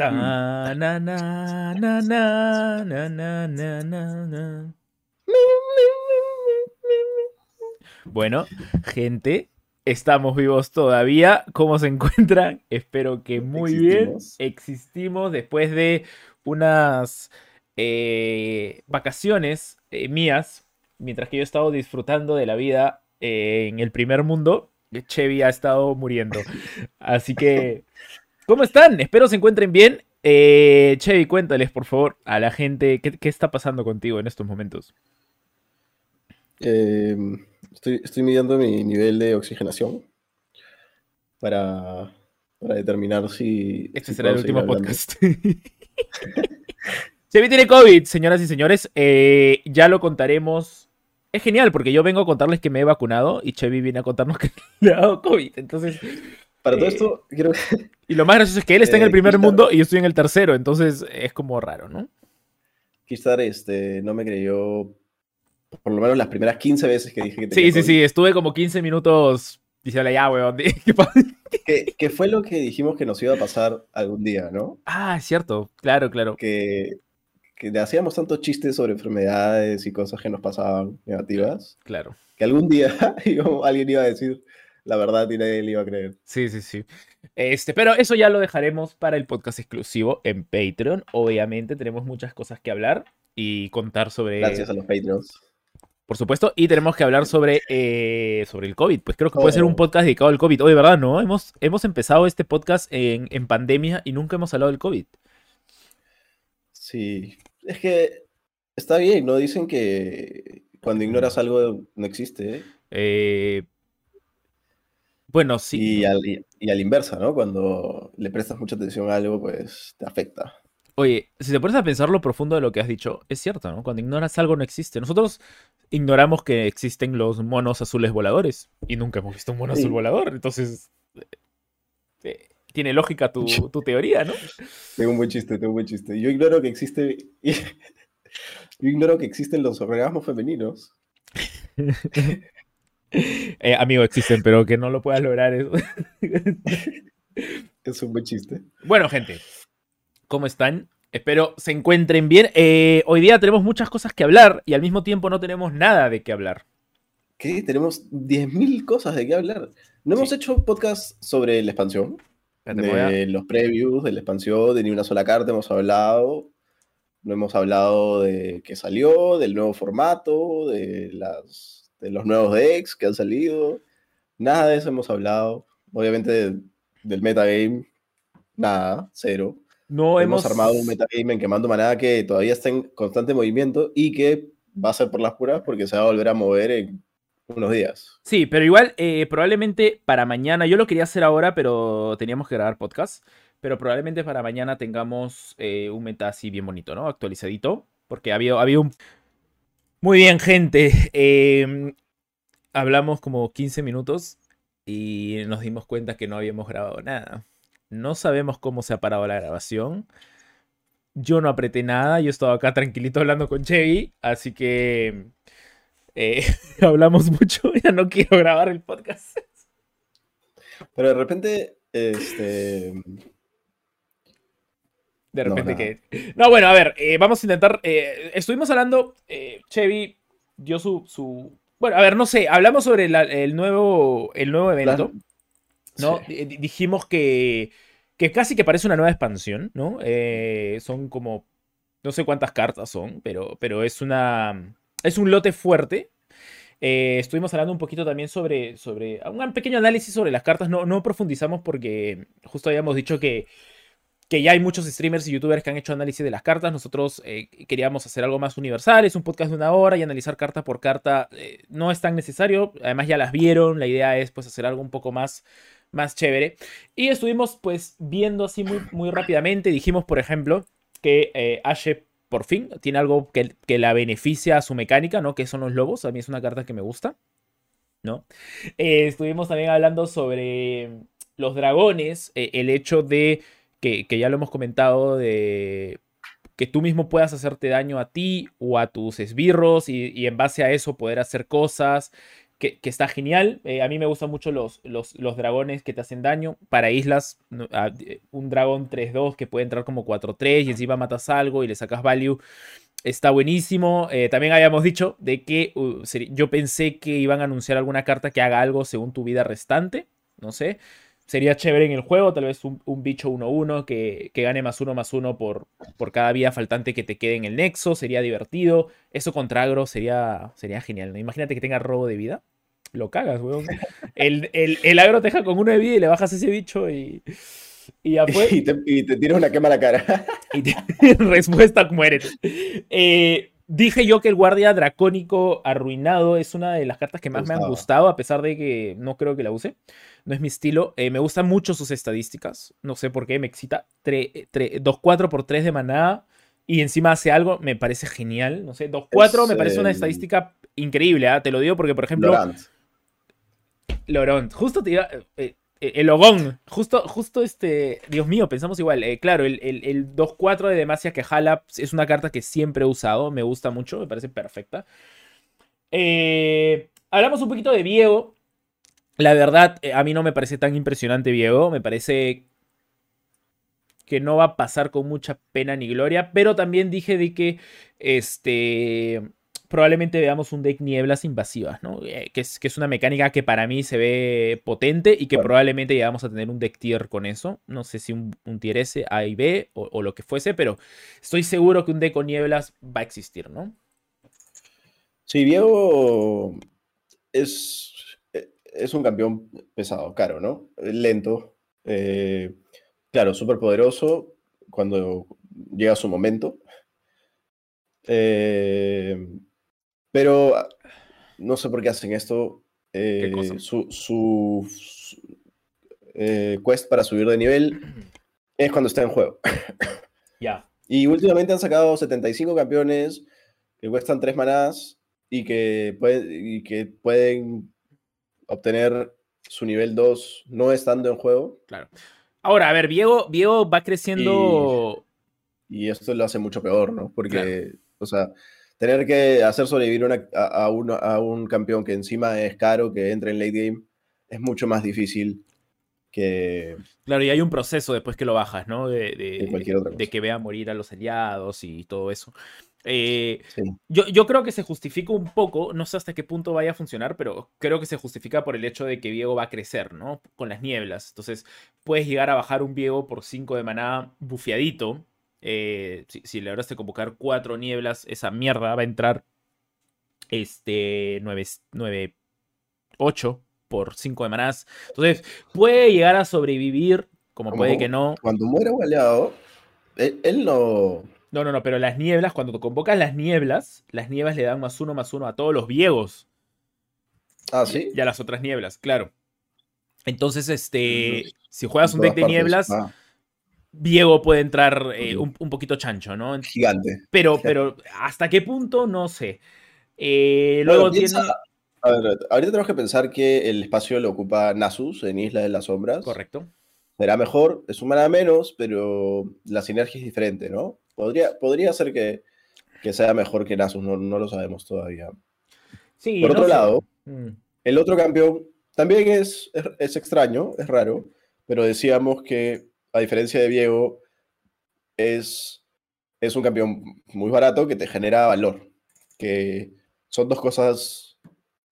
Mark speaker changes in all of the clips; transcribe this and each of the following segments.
Speaker 1: Ta, na, na, na, na, na, na, na, na, na. Bueno, gente, estamos vivos todavía. ¿Cómo se encuentran? Espero que muy bien.
Speaker 2: Existimos.
Speaker 1: Existimos después de unas eh, vacaciones eh, mías, mientras que yo he estado disfrutando de la vida eh, en el primer mundo. Chevy ha estado muriendo. Así que, ¿cómo están? Espero se encuentren bien. Eh, Chevy, cuéntales, por favor, a la gente qué, qué está pasando contigo en estos momentos.
Speaker 2: Eh, estoy, estoy midiendo mi nivel de oxigenación para, para determinar si.
Speaker 1: Este
Speaker 2: si
Speaker 1: será el último
Speaker 2: hablando.
Speaker 1: podcast. Chevy tiene COVID, señoras y señores. Eh, ya lo contaremos. Es genial porque yo vengo a contarles que me he vacunado y Chevy viene a contarnos que le ha dado COVID. Entonces,
Speaker 2: Para todo
Speaker 1: Eh,
Speaker 2: esto, quiero.
Speaker 1: y lo más gracioso es que él está en
Speaker 2: Eh,
Speaker 1: el primer mundo y yo estoy en el tercero. Entonces, es como raro, ¿no?
Speaker 2: Kistar este, no me creyó. Por lo menos las primeras 15 veces que dije que tenía
Speaker 1: Sí, sí,
Speaker 2: COVID.
Speaker 1: sí. Estuve como 15 minutos diciéndole, ya, weón. ¿qué pasa?".
Speaker 2: Que, que fue lo que dijimos que nos iba a pasar algún día, ¿no?
Speaker 1: Ah, es cierto. Claro, claro.
Speaker 2: Que, que le hacíamos tantos chistes sobre enfermedades y cosas que nos pasaban negativas,
Speaker 1: Claro.
Speaker 2: que algún día alguien iba a decir la verdad y nadie le iba a creer.
Speaker 1: Sí, sí, sí. Este, pero eso ya lo dejaremos para el podcast exclusivo en Patreon. Obviamente tenemos muchas cosas que hablar y contar sobre,
Speaker 2: Gracias a los Patreons.
Speaker 1: por supuesto, y tenemos que hablar sobre, eh, sobre el COVID. Pues creo que puede ser un
Speaker 2: Oh.
Speaker 1: podcast dedicado al COVID. Oye, ¿verdad? No, hemos, hemos empezado este podcast en, en pandemia y nunca hemos hablado del COVID.
Speaker 2: Sí, es que está bien, ¿no? Dicen que cuando ignoras algo no existe. ¿eh?
Speaker 1: Eh, bueno, sí.
Speaker 2: Y, al, y, inversa, ¿no? Cuando le prestas mucha atención a algo, pues te afecta.
Speaker 1: Oye, si te pones a pensar lo profundo de lo que has dicho, es cierto, ¿no? Cuando ignoras algo no existe. Nosotros ignoramos que existen los monos azules voladores y nunca hemos visto un mono
Speaker 2: Sí.
Speaker 1: azul volador. Entonces, eh, eh, tiene lógica tu, tu teoría, ¿no?
Speaker 2: Tengo un buen chiste, tengo un buen chiste. Yo ignoro que existe. Yo ignoro que existen los orgasmos femeninos.
Speaker 1: Eh, amigo, existen, pero que no lo puedas lograr eso.
Speaker 2: Es un buen chiste.
Speaker 1: Bueno, gente, ¿cómo están? Espero se encuentren bien. Eh, hoy día tenemos muchas cosas que hablar y al mismo tiempo no tenemos nada de qué hablar.
Speaker 2: ¿Qué? Tenemos 10.000 cosas de qué hablar. No hemos hecho podcast sobre la expansión. De los previews, de la expansión, de ni una sola carta hemos hablado. No hemos hablado de qué salió, del nuevo formato, de, las, de los nuevos decks que han salido. Nada de eso hemos hablado. Obviamente de- del metagame, nada, cero.
Speaker 1: No
Speaker 2: hemos,
Speaker 1: hemos
Speaker 2: armado un metagame en Quemando Maná que todavía está en constante movimiento y que va a ser por las puras porque se va a volver a mover en unos días.
Speaker 1: Sí, pero igual, eh, probablemente para mañana, yo lo quería hacer ahora, pero teníamos que grabar podcast, pero probablemente para mañana tengamos eh, un meta así bien bonito, ¿no? Actualizadito, porque había, había un... Muy bien, gente. em, hablamos como 15 minutos y nos dimos cuenta que no habíamos grabado nada. No sabemos cómo se ha parado la grabación. Yo no apreté nada, yo estaba acá tranquilito hablando con Chevy, así que eh, hablamos mucho, ya no quiero grabar el podcast.
Speaker 2: Pero de repente, este,
Speaker 1: De
Speaker 2: No,
Speaker 1: repente
Speaker 2: nada.
Speaker 1: que... No, bueno, a ver, eh, vamos a intentar... eh, estuvimos hablando, eh, Chevy dio su, su... Bueno, a ver, no sé, hablamos sobre la- el, nuevo, el nuevo evento, ¿no?
Speaker 2: sí.
Speaker 1: Dijimos que, que casi que parece una nueva expansión, ¿no? Son como... No sé cuántas cartas son, pero, pero es una... Es un lote fuerte. Eh, estuvimos hablando un poquito también sobre, sobre un pequeño análisis sobre las cartas. No, no profundizamos porque justo habíamos dicho que, que ya hay muchos streamers y youtubers que han hecho análisis de las cartas. Nosotros eh, queríamos hacer algo más universal. Es un podcast de una hora y analizar carta por carta eh, no es tan necesario. Además ya las vieron. La idea es pues hacer algo un poco más, más chévere. Y estuvimos pues viendo así muy, muy rápidamente. Dijimos, por ejemplo, que eh, Ashe por fin tiene algo que, que la beneficia a su mecánica, ¿no? Que son los lobos. A mí es una carta que me gusta, ¿no? Eh, estuvimos también hablando sobre los dragones, el hecho de que, que ya lo hemos comentado, de que tú mismo puedas hacerte daño a ti o a tus esbirros y, y en base a eso poder hacer cosas. que, está genial. Eh, a mí me gustan mucho los, los, dragones que te hacen daño. Para islas, un dragón 3-2 que puede entrar como 4-3 y encima matas algo y le sacas value. Está buenísimo. Eh, también habíamos dicho de que uh, yo pensé que iban a anunciar alguna carta que haga algo según tu vida restante. No sé sería chévere en el juego, tal vez un, bicho 1-1 que, gane más uno más uno por, por cada vida faltante que te quede en el nexo, sería divertido. Eso contra agro sería, sería genial, Imagínate que tenga robo de vida. Lo cagas, weón. El, el, agro te deja con uno de vida y le bajas ese bicho y. Y,
Speaker 2: y, te, y te tiras una quema a la cara.
Speaker 1: Y te, respuesta, muérete. Eh, Dije yo que el guardia dracónico arruinado es una de las cartas que más me, han gustado, a pesar de que no creo que la use. No es mi estilo. Eh, me gustan mucho sus estadísticas. No sé por qué, me excita. 2-4 por 3 de manada y encima hace algo, me parece genial. No sé, 2-4 me parece una estadística increíble. ¿ah? Te lo digo porque, por ejemplo. Lorant. Lorant. Justo te iba. Eh, eh, el Ogón, justo, justo este, Dios mío, pensamos igual. Eh, claro, el, el, 2-4 de Demacia que jala es una carta que siempre he usado, me gusta mucho, me parece perfecta. Eh, hablamos un poquito de Viego. La verdad, a mí no me parece tan impresionante Viego, me parece que no va a pasar con mucha pena ni gloria, pero también dije de que este probablemente veamos un deck nieblas invasivas, ¿no? Eh, que, es, que es una mecánica que para mí se ve potente y que probablemente llegamos a tener un deck tier con eso. No sé si un, tier S, A y B o, lo que fuese, pero estoy seguro que un deck con nieblas va a existir, ¿no?
Speaker 2: Sí, Diego es, es un campeón pesado, caro, ¿no? Lento. Eh, claro, súper poderoso cuando llega su momento. Eh, pero ah, no sé por qué hacen esto. Eh, su, eh, quest para subir de nivel es cuando está en juego.
Speaker 1: Ya.
Speaker 2: Y últimamente han sacado 75 campeones que cuestan 3 manás y que, y que pueden obtener su nivel 2 no estando en juego.
Speaker 1: Claro. Ahora, a ver, Diego, Diego va creciendo.
Speaker 2: Y, esto lo hace mucho peor, ¿no? Porque, o sea, tener que hacer sobrevivir a, a, un campeón que encima es caro, que entre en late game, es mucho más difícil que...
Speaker 1: Claro, y hay un proceso después que lo bajas, ¿no? De, de, que vea morir a los aliados y todo eso. Eh, yo, yo, creo que se justifica un poco, no sé hasta qué punto vaya a funcionar, pero creo que se justifica por el hecho de que Viego va a crecer, ¿no? Con las nieblas. Entonces, puedes llegar a bajar un Viego por 5 de maná bufiadito, eh, si, le lograste convocar cuatro nieblas, esa mierda va a entrar este 9, 9 8 por 5 de manás. Entonces, puede llegar a sobrevivir, como, puede que no.
Speaker 2: Cuando muere un aliado, él, no.
Speaker 1: No, no, no, pero las nieblas, cuando te convocas las nieblas, las nieblas le dan más uno más uno a todos los viegos.
Speaker 2: Ah, sí.
Speaker 1: Y a las otras nieblas, claro. Entonces, este, si juegas un deck de nieblas, ah. Diego puede entrar eh, un, poquito chancho, ¿no?
Speaker 2: Gigante.
Speaker 1: Pero, pero ¿hasta qué punto? No sé. Eh, luego tiene.
Speaker 2: A ver, ahorita tenemos que pensar que el espacio lo ocupa Nasus en Isla de las Sombras.
Speaker 1: Correcto.
Speaker 2: Será mejor, es un menos, pero la sinergia es diferente, ¿no? Podría, podría ser que, sea mejor que Nasus, no, lo sabemos todavía.
Speaker 1: Sí,
Speaker 2: Por otro lado, mm. el otro campeón también es, es extraño, es raro, pero decíamos que a diferencia de Diego, es, es un campeón muy barato que te genera valor, que son dos cosas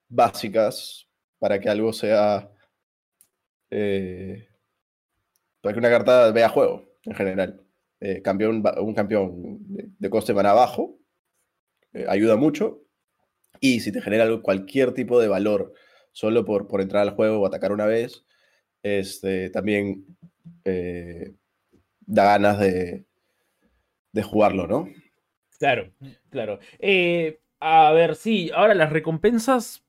Speaker 2: básicas para que algo sea... Eh, para que una carta vea juego, en general. Eh, campeón, un campeón de, coste para abajo eh, ayuda mucho. Y si te genera cualquier tipo de valor solo por, por entrar al juego o atacar una vez, este, también eh, da ganas de, de, jugarlo, ¿no?
Speaker 1: Claro, claro. Eh, a ver, sí, ahora las recompensas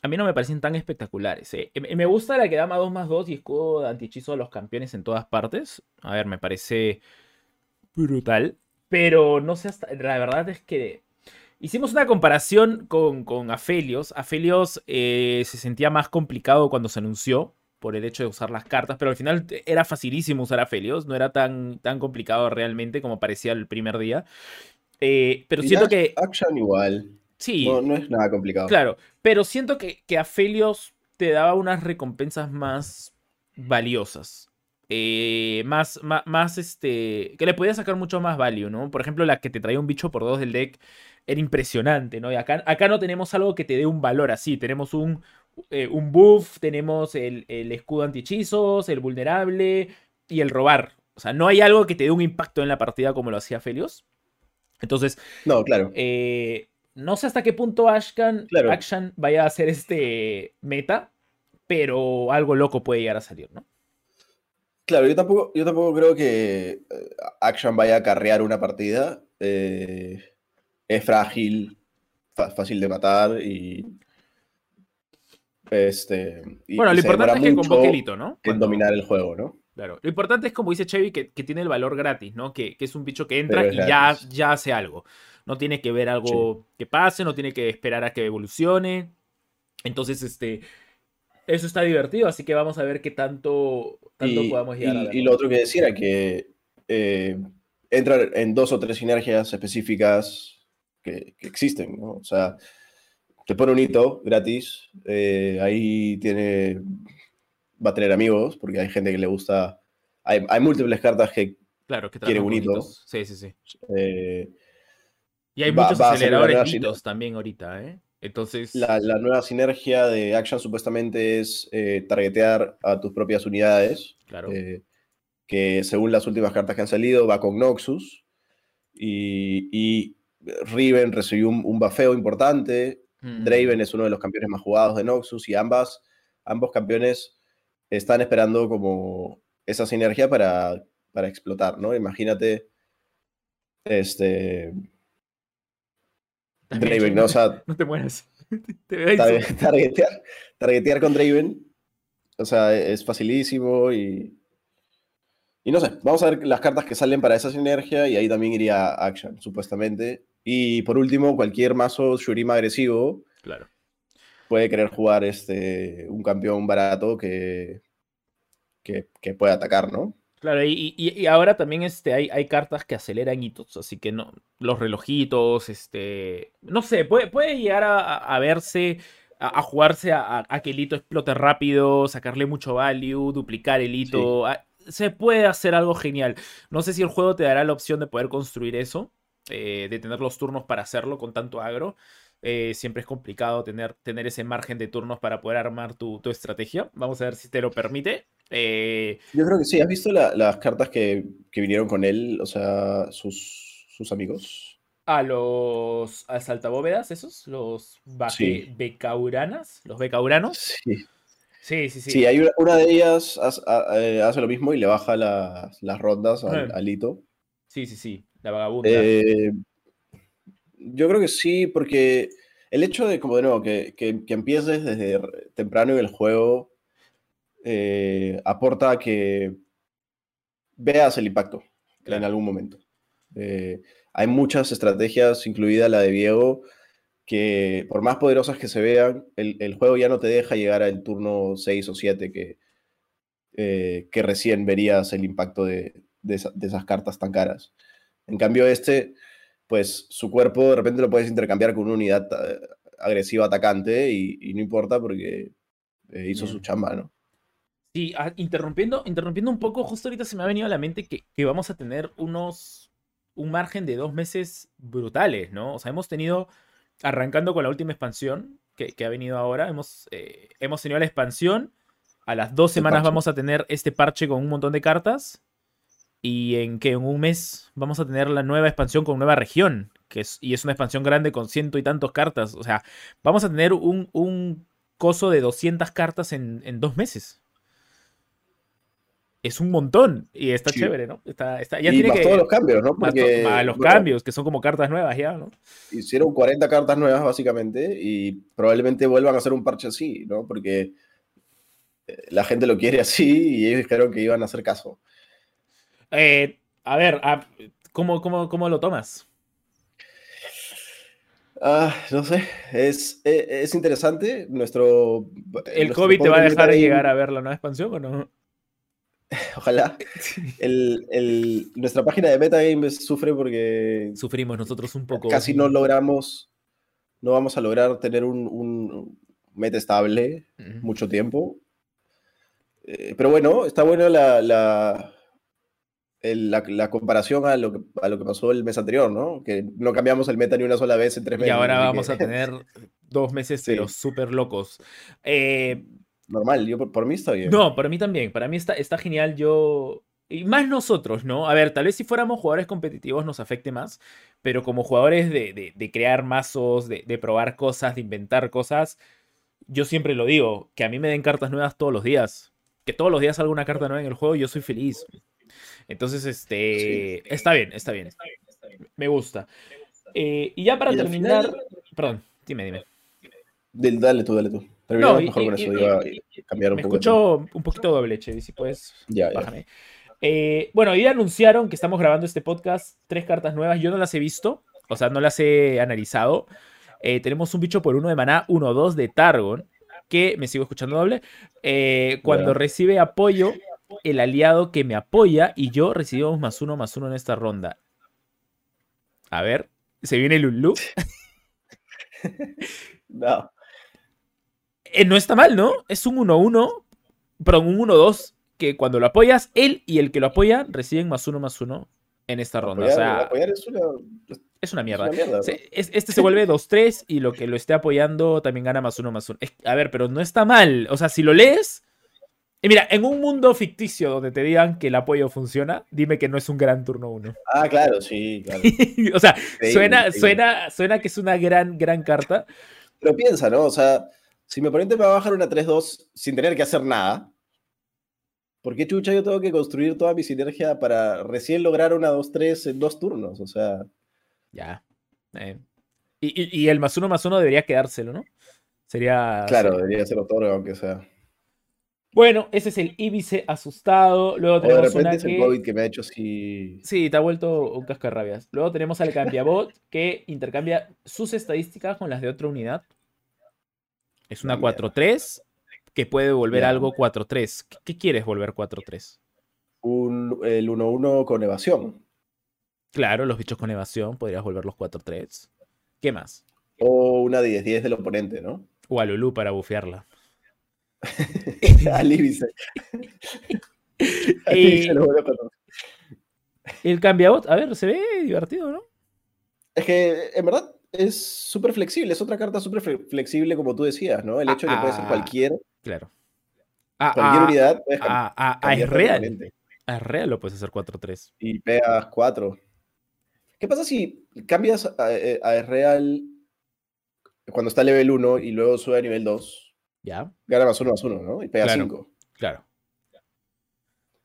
Speaker 1: a mí no me parecen tan espectaculares. Eh. Me gusta la que da más 2 más 2 y escudo de antihechizo a los campeones en todas partes. A ver, me parece brutal. Pero no sé hasta. La verdad es que. Hicimos una comparación con, con Aphelios. Aphelios se sentía más complicado cuando se anunció por el hecho de usar las cartas, pero al final era facilísimo usar a Felios, no era tan, tan complicado realmente como parecía el primer día. Eh, pero siento que...
Speaker 2: Action igual.
Speaker 1: Sí.
Speaker 2: No, no es nada complicado.
Speaker 1: Claro, pero siento que, que Aphelios te daba unas recompensas más valiosas. Eh, más, más, más, este. Que le podías sacar mucho más value, ¿no? Por ejemplo, la que te traía un bicho por dos del deck era impresionante, ¿no? Y acá, acá no tenemos algo que te dé un valor así. Tenemos un, eh, un buff, tenemos el, el escudo anti-hechizos, el vulnerable y el robar. O sea, no hay algo que te dé un impacto en la partida como lo hacía Felios. Entonces,
Speaker 2: No, claro.
Speaker 1: eh, no sé hasta qué punto Ashkan,
Speaker 2: Claro.
Speaker 1: Akshan vaya a hacer este meta, pero algo loco puede llegar a salir, ¿no?
Speaker 2: Claro, yo tampoco, yo tampoco creo que eh, Action vaya a carrear una partida. Eh, es frágil, fácil de matar y. Este, y-
Speaker 1: Bueno, lo importante es que convoque el hito, ¿no?
Speaker 2: en dominar el juego, ¿no?
Speaker 1: Claro. Lo importante es, como dice Chevy, que, que tiene el valor gratis, ¿no? Que, que es un bicho que entra
Speaker 2: Pero
Speaker 1: y ya, ya hace algo. No tiene que ver algo que pase, no tiene que esperar a que evolucione. Entonces, este. Eso está divertido, así que vamos a ver qué tanto, tanto
Speaker 2: Y,
Speaker 1: podamos llegar
Speaker 2: y-
Speaker 1: a ver.
Speaker 2: y lo otro que decía era que eh, entra en dos o tres sinergias específicas que, que existen, ¿no? O sea, te pone un hito gratis, eh, ahí tiene, va a tener amigos, porque hay gente que le gusta, hay, hay múltiples cartas que
Speaker 1: Claro, que
Speaker 2: quiere
Speaker 1: trabajan
Speaker 2: un hito.
Speaker 1: Sí, sí, sí.
Speaker 2: eh,
Speaker 1: Y hay
Speaker 2: Va-
Speaker 1: muchos
Speaker 2: va
Speaker 1: aceleradores hitos también ahorita, ¿eh? Entonces.
Speaker 2: la, la nueva sinergia de Action supuestamente es eh, targetear a tus propias unidades.
Speaker 1: Claro.
Speaker 2: eh, que según las últimas cartas que han salido va con Noxus y, y Riven recibió un, un bafeo importante,
Speaker 1: Mm.
Speaker 2: Draven es uno de los campeones más jugados de Noxus y ambas, ambos campeones están esperando como esa sinergia para, para explotar, ¿no? Imagínate este
Speaker 1: También,
Speaker 2: Draven, ¿no? O sea,
Speaker 1: No te mueras. Te
Speaker 2: tar- targetear, targetear con Draven, o sea, es facilísimo y... Y no sé, vamos a ver las cartas que salen para esa sinergia y ahí también iría Action, supuestamente. Y por último, cualquier mazo Shurima agresivo
Speaker 1: Claro.
Speaker 2: puede querer jugar este, un campeón barato que, que, que pueda atacar, ¿no?
Speaker 1: Claro, y, y- y ahora también este, hay, hay cartas que aceleran hitos, así que no, los relojitos, este, no sé, puede, puede llegar a, verse, a, a jugarse a, a- que el hito explote rápido, sacarle mucho value, duplicar el hito, se puede hacer algo genial. No sé si el juego te dará la opción de poder construir eso, eh, de tener los turnos para hacerlo con tanto agro. Eh, siempre es complicado tener, tener ese margen de turnos para poder armar tu, tu estrategia. Vamos a ver si te lo permite. Eh,
Speaker 2: Yo creo que sí. ¿Has visto la- las cartas que, que vinieron con él? O sea, sus, sus amigos.
Speaker 1: a los asaltabóvedas, esos, los baje-
Speaker 2: Sí.
Speaker 1: becauranas, los becauranos.
Speaker 2: Sí.
Speaker 1: Sí, sí, sí.
Speaker 2: Sí, hay una, una de ellas hace, a- hace lo mismo y le baja las, las rondas al,
Speaker 1: Ajá.
Speaker 2: al hito.
Speaker 1: Sí, sí, sí, la vagabunda.
Speaker 2: Eh, yo creo que sí, porque el hecho de, como de nuevo, que, que- que empieces desde temprano en el juego eh, aporta a que veas el impacto en algún momento. Eh, hay muchas estrategias, incluida la de Diego, que por más poderosas que se vean, el, el juego ya no te deja llegar al turno 6 o 7 que, eh, que recién verías el impacto de, de esa- de esas cartas tan caras. En cambio, este, pues su cuerpo de repente lo puedes intercambiar con una unidad eh, agresiva atacante y, y no importa porque eh, hizo su chamba, ¿no?
Speaker 1: Sí, ah, interrumpiendo, interrumpiendo un poco, justo ahorita se me ha venido a la mente que, que vamos a tener unos, un margen de dos meses brutales, ¿no? O sea, hemos tenido, arrancando con la última expansión que, que ha venido ahora, hemos, eh, hemos tenido la expansión, a las dos semanas
Speaker 2: parche.
Speaker 1: vamos a tener este parche con un montón de cartas, y en que en un mes vamos a tener la nueva expansión con nueva región, que es, y es una expansión grande con ciento y tantos cartas, o sea, vamos a tener un, un coso de 200 cartas en, en dos meses es un montón y está
Speaker 2: Sí.
Speaker 1: chévere, ¿no? Está, está, ya
Speaker 2: y
Speaker 1: tiene
Speaker 2: más
Speaker 1: que
Speaker 2: todos los cambios, ¿no? Porque
Speaker 1: más los
Speaker 2: bueno,
Speaker 1: cambios que son como cartas nuevas ya, ¿no?
Speaker 2: hicieron 40 cartas nuevas básicamente y probablemente vuelvan a hacer un parche así, ¿no? Porque eh, la gente lo quiere así y ellos dijeron que iban a hacer caso.
Speaker 1: Eh, a ver, a- ¿cómo, cómo, cómo lo tomas?
Speaker 2: Ah, no sé, es, eh, es interesante. Nuestro.
Speaker 1: ¿El
Speaker 2: nuestro
Speaker 1: COVID te va a dejar llegar a ver la nueva expansión o no?
Speaker 2: Ojalá. El, el- nuestra página de Metagame sufre porque
Speaker 1: Sufrimos nosotros un poco.
Speaker 2: casi no logramos no vamos a lograr tener un, un meta estable mucho tiempo. Eh, pero bueno, está buena la, la, el- la- la comparación a lo, que, a lo que pasó el mes anterior, ¿no? Que no cambiamos el meta ni una sola vez en tres
Speaker 1: Y
Speaker 2: meses.
Speaker 1: ahora
Speaker 2: así
Speaker 1: vamos
Speaker 2: que
Speaker 1: a tener dos meses,
Speaker 2: Sí.
Speaker 1: pero súper locos. Eh,
Speaker 2: Normal, yo por, por mí está bien.
Speaker 1: no, para mí también. Para mí está, está genial. Yo. Y más nosotros, ¿no? A ver, tal vez si fuéramos jugadores competitivos nos afecte más, pero como jugadores de, de- de crear mazos, de, de probar cosas, de inventar cosas, yo siempre lo digo, que a mí me den cartas nuevas todos los días. Que todos los días salga una carta nueva en el juego, yo soy feliz. Entonces, este. Está bien, está bien. Me gusta. Eh, y ya para
Speaker 2: Y
Speaker 1: terminar.
Speaker 2: final-
Speaker 1: Perdón, dime, dime.
Speaker 2: Del- Dale tú, dale tú. Terminamos mejor
Speaker 1: y-
Speaker 2: con eso.
Speaker 1: y-
Speaker 2: iba a cambiar un
Speaker 1: Me
Speaker 2: poco. de
Speaker 1: escucho un poquito doble, Che, si puedes,
Speaker 2: Ya, ya.
Speaker 1: bájame. Eh, bueno, hoy anunciaron que estamos grabando este podcast, tres cartas nuevas. Yo no las he visto, o sea, no las he analizado. Eh, tenemos un bicho por uno de maná, 1-2 de Targon, que me sigo escuchando doble. Eh, cuando
Speaker 2: Ya.
Speaker 1: recibe apoyo, el aliado que me apoya y yo recibimos más uno más uno en esta ronda. A ver, se viene Lulu.
Speaker 2: No.
Speaker 1: Eh, no está mal, ¿no? Es un 1-1, perdón, un 1-2, que cuando lo apoyas, él y el que lo apoya reciben más uno más uno en esta ronda.
Speaker 2: Apoyar,
Speaker 1: o sea,
Speaker 2: apoyar es una, es
Speaker 1: es una
Speaker 2: una
Speaker 1: mierda.
Speaker 2: mierda. ¿no?
Speaker 1: Se- es- este se vuelve 2-3 y lo que lo esté apoyando también gana más uno más uno. Es- a ver, pero no está mal. O sea, si lo lees. Y mira, en un mundo ficticio donde te digan que el apoyo funciona, dime que no es un gran turno 1.
Speaker 2: Ah, claro, sí, claro.
Speaker 1: o sea, suena, suena, suena que es una gran, gran carta.
Speaker 2: Pero piensa, ¿no? O sea, si mi oponente me va a bajar una 3-2 sin tener que hacer nada, ¿por qué chucha yo tengo que construir toda mi sinergia para recién lograr una 2-3 en dos turnos? O sea,
Speaker 1: Ya. eh. Y, y- y el más uno más uno debería quedárselo, ¿no? Sería.
Speaker 2: claro, debería ser otorga, aunque sea.
Speaker 1: Bueno, ese es el Ibice asustado. Luego
Speaker 2: O de
Speaker 1: tenemos
Speaker 2: repente
Speaker 1: una
Speaker 2: es el
Speaker 1: que.
Speaker 2: COVID que me ha hecho así.
Speaker 1: Sí, te ha vuelto un cascarrabias. Luego tenemos al cambiabot que intercambia sus estadísticas con las de otra unidad. Es una
Speaker 2: Una mierda.
Speaker 1: 4-3 que puede volver algo 4-3. ¿Qué, qué quieres volver 4-3?
Speaker 2: Un, el 1-1 con evasión.
Speaker 1: Claro, los bichos con evasión podrías volverlos 4-3. ¿Qué más?
Speaker 2: O una 10-10 del oponente, ¿no?
Speaker 1: O a Lulu para bufearla.
Speaker 2: Al Ibice lo a.
Speaker 1: El cambiabot, a ver, se ve divertido, ¿no?
Speaker 2: Es que en verdad es súper flexible, es otra carta súper fle- flexible como tú decías, ¿no? El hecho de que puede ser
Speaker 1: Ah,
Speaker 2: cualquier,
Speaker 1: Claro. A,
Speaker 2: cualquier
Speaker 1: a-
Speaker 2: unidad, puedes cam-
Speaker 1: a, a- a
Speaker 2: cambiar
Speaker 1: Israel.
Speaker 2: rápidamente.
Speaker 1: A Israel lo puedes hacer 4-3.
Speaker 2: Y pegas 4. ¿Qué pasa si cambias a, eh, a Real cuando está level 1 y luego sube a nivel 2?
Speaker 1: ¿Ya?
Speaker 2: Gana más 1 más 1, ¿no? Y pega
Speaker 1: Claro.
Speaker 2: 5.
Speaker 1: Claro.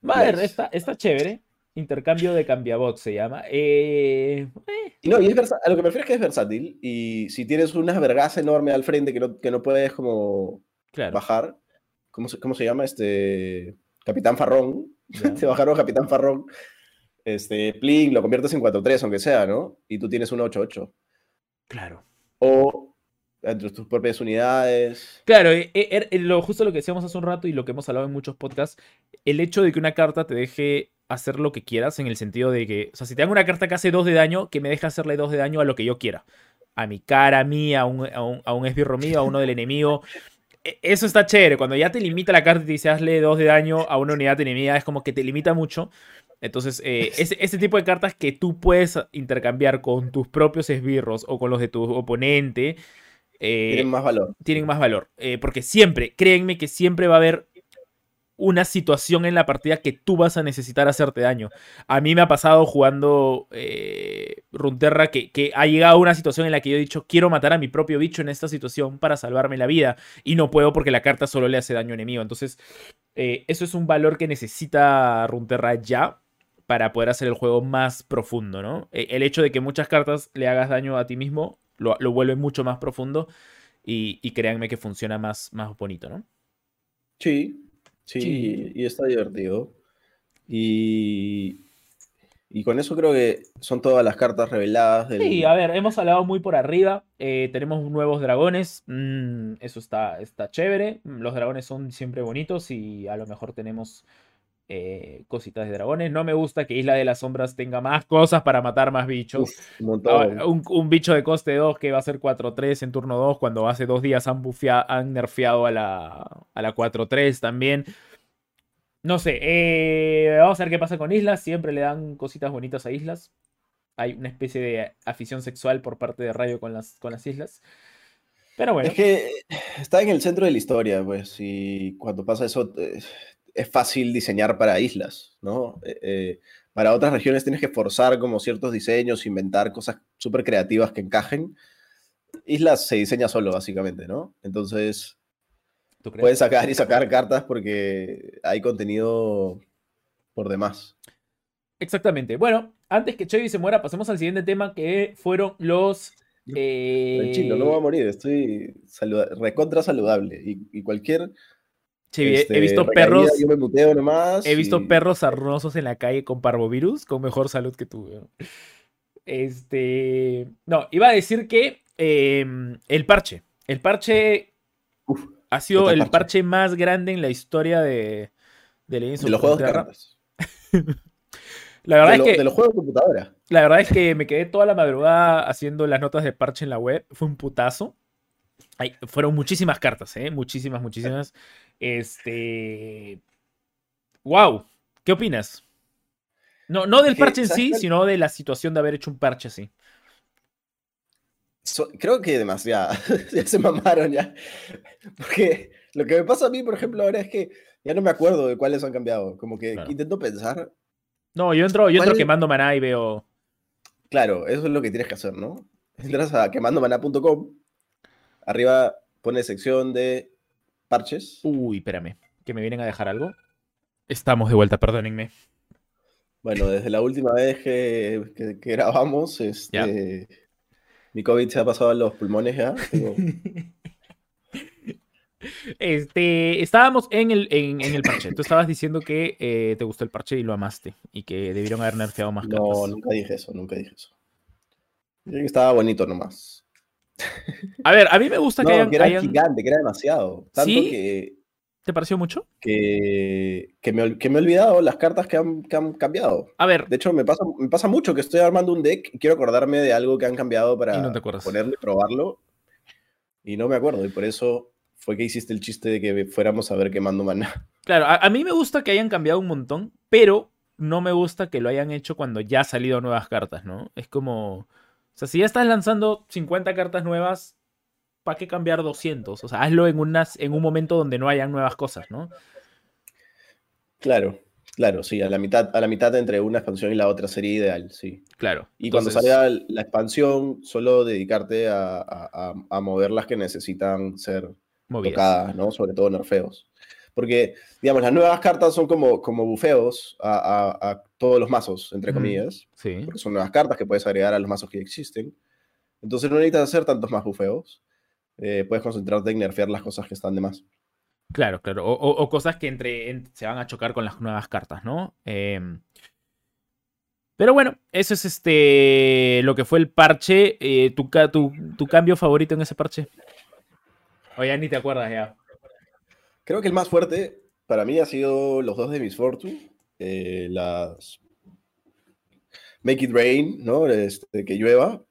Speaker 1: Va a ver, está, está chévere. Intercambio de cambiabot se llama. Eh, eh,
Speaker 2: Y no, y es a lo que me refiero es que es versátil. Y si tienes una vergaza enorme al frente que no, que no puedes como
Speaker 1: claro.
Speaker 2: bajar, ¿cómo se, cómo se llama? Este. Capitán Farrón.
Speaker 1: ya.
Speaker 2: Te bajaron Capitán Farrón. Este, Pling, lo conviertes en 4-3, aunque sea, ¿no? Y tú tienes un 8-8.
Speaker 1: Claro.
Speaker 2: O entre tus propias unidades.
Speaker 1: Claro, eh, eh, er- lo, justo lo que decíamos hace un rato y lo que hemos hablado en muchos podcasts, el hecho de que una carta te deje hacer lo que quieras, en el sentido de que, o sea, si te dan una carta que hace 2 de daño, que me deje hacerle 2 de daño a lo que yo quiera. A mi cara, a mí, a un, a un, a un esbirro mío, a uno del enemigo. E- Eso está chévere. Cuando ya te limita la carta y te dice hazle 2 de daño a una unidad enemiga, es como que te limita mucho. Entonces, eh, ese, ese tipo de cartas que tú puedes intercambiar con tus propios esbirros o con los de tu oponente. Eh,
Speaker 2: Tienen más valor.
Speaker 1: tienen más valor. Eh, porque siempre, créenme que siempre va a haber una situación en la partida que tú vas a necesitar hacerte daño. A mí me ha pasado jugando eh, Runterra que, que ha llegado una situación en la que yo he dicho, quiero matar a mi propio bicho en esta situación para salvarme la vida. Y no puedo porque la carta solo le hace daño a enemigo. Entonces, eh, eso es un valor que necesita Runterra ya para poder hacer el juego más profundo, ¿no? El hecho de que muchas cartas le hagas daño a ti mismo lo, lo vuelve mucho más profundo y, y créanme que funciona más, más bonito, ¿no?
Speaker 2: Sí, sí,
Speaker 1: Sí.
Speaker 2: Y, y está divertido. Y, y con eso creo que son todas las cartas reveladas del...
Speaker 1: Sí, a ver, hemos hablado muy por arriba. eh, tenemos nuevos dragones. mm, eso está, está chévere. Los dragones son siempre bonitos y a lo mejor tenemos eh, cositas de dragones. No me gusta que Isla de las Sombras tenga más cosas para matar más bichos.
Speaker 2: Uf, un montón.
Speaker 1: Un, un bicho de coste 2 que va a ser 4-3 en turno 2 cuando hace dos días han, bufea- han nerfeado a la, a la 4-3 también. No sé, eh, vamos a ver qué pasa con Islas. Siempre le dan cositas bonitas a Islas. Hay una especie de afición sexual por parte de Rayo con las, con las Islas. Pero bueno,
Speaker 2: Es que está en el centro de la historia, pues, y cuando pasa eso eh, es fácil diseñar para islas, ¿no? Eh, eh, para otras regiones tienes que forzar como ciertos diseños, inventar cosas súper creativas que encajen. Islas se diseña solo, básicamente, ¿no? Entonces,
Speaker 1: ¿tú crees?
Speaker 2: puedes sacar y sacar cartas porque hay contenido por demás.
Speaker 1: Exactamente. Bueno, antes que Chevy se muera, pasemos al siguiente tema que fueron los... eh,
Speaker 2: Tranquilo, no voy a morir, estoy saluda- recontra saludable. Y, y cualquier.
Speaker 1: Chevy, he- he
Speaker 2: este,
Speaker 1: visto perros...
Speaker 2: Yo me muteo nomás.
Speaker 1: He visto
Speaker 2: y-
Speaker 1: perros sarnosos en la calle con parvovirus con mejor salud que tú. weón. Este. No, iba a decir que eh, el parche. El parche
Speaker 2: Uf,
Speaker 1: ha sido el
Speaker 2: parche.
Speaker 1: parche más grande en la historia de, de Legends of
Speaker 2: los juegos.
Speaker 1: La verdad,
Speaker 2: de,
Speaker 1: es que,
Speaker 2: de los juegos de computadora.
Speaker 1: la verdad es que me quedé toda la madrugada haciendo las notas de parche en la web. Fue un putazo. Ay, fueron muchísimas cartas, ¿eh? Muchísimas, muchísimas. Este. ¡Wow! ¿Qué opinas? No, no del parche en
Speaker 2: ¿sabes
Speaker 1: sí, sino de la situación de haber hecho un parche así.
Speaker 2: So- creo que demasiado. ya se mamaron ya. Porque lo que me pasa a mí, por ejemplo, ahora es que ya no me acuerdo de cuáles han cambiado. Como que
Speaker 1: Claro.
Speaker 2: intento pensar.
Speaker 1: No, yo entro, yo entro
Speaker 2: ¿Cuál-
Speaker 1: quemando maná y veo.
Speaker 2: Claro, eso es lo que tienes que hacer, ¿no? Entras a quemandomaná.com. Arriba pone sección de parches.
Speaker 1: Uy, espérame. Que me vienen a dejar algo. Estamos de vuelta, perdónenme.
Speaker 2: Bueno, desde la última vez que, que- que grabamos, este, mi COVID se ha pasado a los pulmones ya. Tengo-
Speaker 1: Este, estábamos en el, en, en el parche. Tú estabas diciendo que eh, te gustó el parche y lo amaste. Y que debieron haber nerfeado más
Speaker 2: No,
Speaker 1: cartas.
Speaker 2: nunca dije eso, nunca dije eso. Que estaba bonito nomás.
Speaker 1: A ver, a mí me gusta
Speaker 2: No,
Speaker 1: que hayan.
Speaker 2: que era
Speaker 1: hayan-
Speaker 2: gigante, que era demasiado. Tanto
Speaker 1: ¿Sí?
Speaker 2: que,
Speaker 1: ¿Te pareció mucho?
Speaker 2: que, que, me, que me he olvidado las cartas que han, que han cambiado.
Speaker 1: A ver,
Speaker 2: De hecho, me pasa, me pasa mucho que estoy armando un deck y quiero acordarme de algo que han cambiado para
Speaker 1: Y no
Speaker 2: ponerle, probarlo. Y no me acuerdo. Y por eso fue que hiciste el chiste de que fuéramos a ver quemando maná.
Speaker 1: claro, a, a mí me gusta que hayan cambiado un montón, pero no me gusta que lo hayan hecho cuando ya han salido nuevas cartas, ¿no? Es como. O sea, si ya estás lanzando 50 cartas nuevas, ¿para qué cambiar 200? O sea, hazlo en, unas, en un momento donde no hayan nuevas cosas, ¿no?
Speaker 2: Claro, claro, sí. A la mitad, a la mitad entre una expansión y la otra sería ideal, sí.
Speaker 1: Claro.
Speaker 2: Y cuando salga la expansión, solo dedicarte a- a mover las que necesitan ser
Speaker 1: movidas.
Speaker 2: tocadas, ¿no? Sobre todo nerfeos. Porque, digamos, las nuevas cartas son como, como bufeos a, a- a todos los mazos, entre
Speaker 1: Ujú.
Speaker 2: comillas,
Speaker 1: Sí.
Speaker 2: porque son nuevas cartas que puedes agregar a los mazos que existen. Entonces no necesitas hacer tantos más bufeos. Eh, puedes concentrarte en nerfear las cosas que están de más.
Speaker 1: Claro, claro. O, o- o cosas que entre, en- se van a chocar con las nuevas cartas, ¿no? Em, pero bueno, eso es este lo que fue el parche. Eh, tu, tu, tu cambio favorito en ese parche? O ya ni te acuerdas ya.
Speaker 2: Creo que el más fuerte para mí ha sido los dos de Miss Fortune. eh, las Make It Rain, ¿no? Este, que llueva,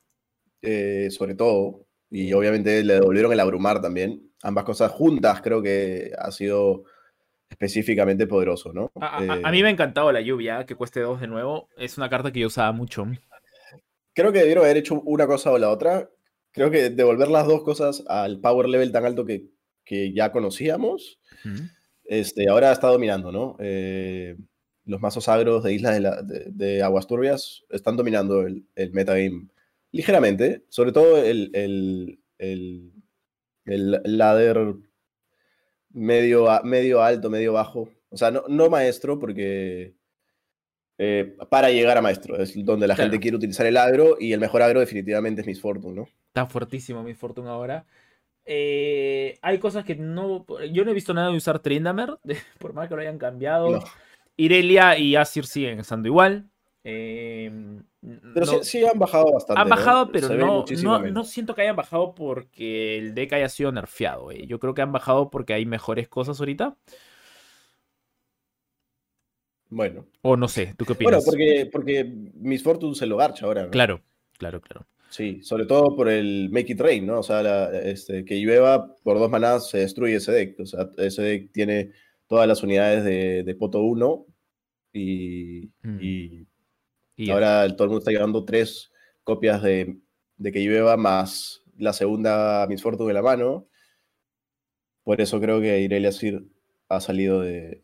Speaker 2: eh, sobre todo. Y obviamente le devolvieron el abrumar también. Ambas cosas juntas creo que ha sido específicamente poderoso, ¿no?
Speaker 1: A,
Speaker 2: Eh,
Speaker 1: a mí me ha encantado la lluvia, que cueste dos de nuevo. Es una carta que yo usaba mucho.
Speaker 2: Creo que debieron haber hecho una cosa o la otra. Creo que devolver las dos cosas al power level tan alto que, que ya conocíamos,
Speaker 1: Ujú.
Speaker 2: este, ahora está dominando, ¿no? Eh, los mazos agros de Islas de, la- de- de Aguas Turbias están dominando el, el metagame ligeramente, sobre todo el, el, el, el ladder medio, medio alto, medio bajo. O sea, no, no maestro, porque eh, para llegar a maestro es donde la
Speaker 1: Claro.
Speaker 2: gente quiere utilizar el agro y el mejor agro definitivamente es Miss Fortune, ¿no?
Speaker 1: Está fuertísimo mi Fortune ahora. Eh, hay cosas que no. Yo no he visto nada de usar Trindamer, por más que lo hayan cambiado.
Speaker 2: No.
Speaker 1: Irelia y Asir siguen estando igual. Eh,
Speaker 2: Pero
Speaker 1: no-
Speaker 2: sí, sí han bajado bastante.
Speaker 1: han
Speaker 2: ¿no?
Speaker 1: bajado, pero no,
Speaker 2: muchísimo
Speaker 1: no, siento que hayan bajado porque el deck haya sido nerfeado. eh. Yo creo que han bajado porque hay mejores cosas ahorita.
Speaker 2: Bueno.
Speaker 1: O no sé, ¿tú qué opinas?
Speaker 2: Bueno, porque, porque Miss Fortune se lo garcha ahora.
Speaker 1: Claro, claro, claro.
Speaker 2: Sí, sobre todo por el Make It Rain, ¿no? O sea, la- este, que llueva por dos manadas se destruye ese deck. O sea, ese deck tiene todas las unidades de, de Poto 1 y,
Speaker 1: Mm.
Speaker 2: y
Speaker 1: Y ya.
Speaker 2: ahora el todo el mundo está llevando tres copias de, de que llueva más la segunda Miss Fortune en la mano. Por eso creo que Irelia Sir ha salido de,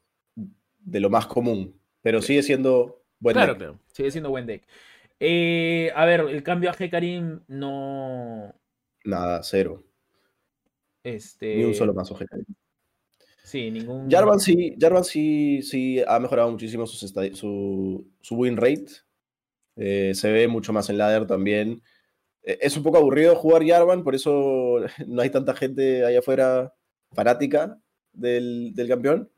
Speaker 2: de lo más común, pero sigue siendo buen
Speaker 1: Claro,
Speaker 2: deck.
Speaker 1: claro. Sigue siendo buen deck. Eh, a ver, el cambio a Hecarim no.
Speaker 2: Nada, cero.
Speaker 1: Este.
Speaker 2: Ni un solo mazo Hecarim.
Speaker 1: Sí, ningún.
Speaker 2: Jarvan sí, Jarvan sí, sí ha mejorado muchísimo sus su, su win rate. Eh, se ve mucho más en ladder también. Eh, es un poco aburrido jugar Jarvan, por eso no hay tanta gente allá afuera fanática del, del campeón.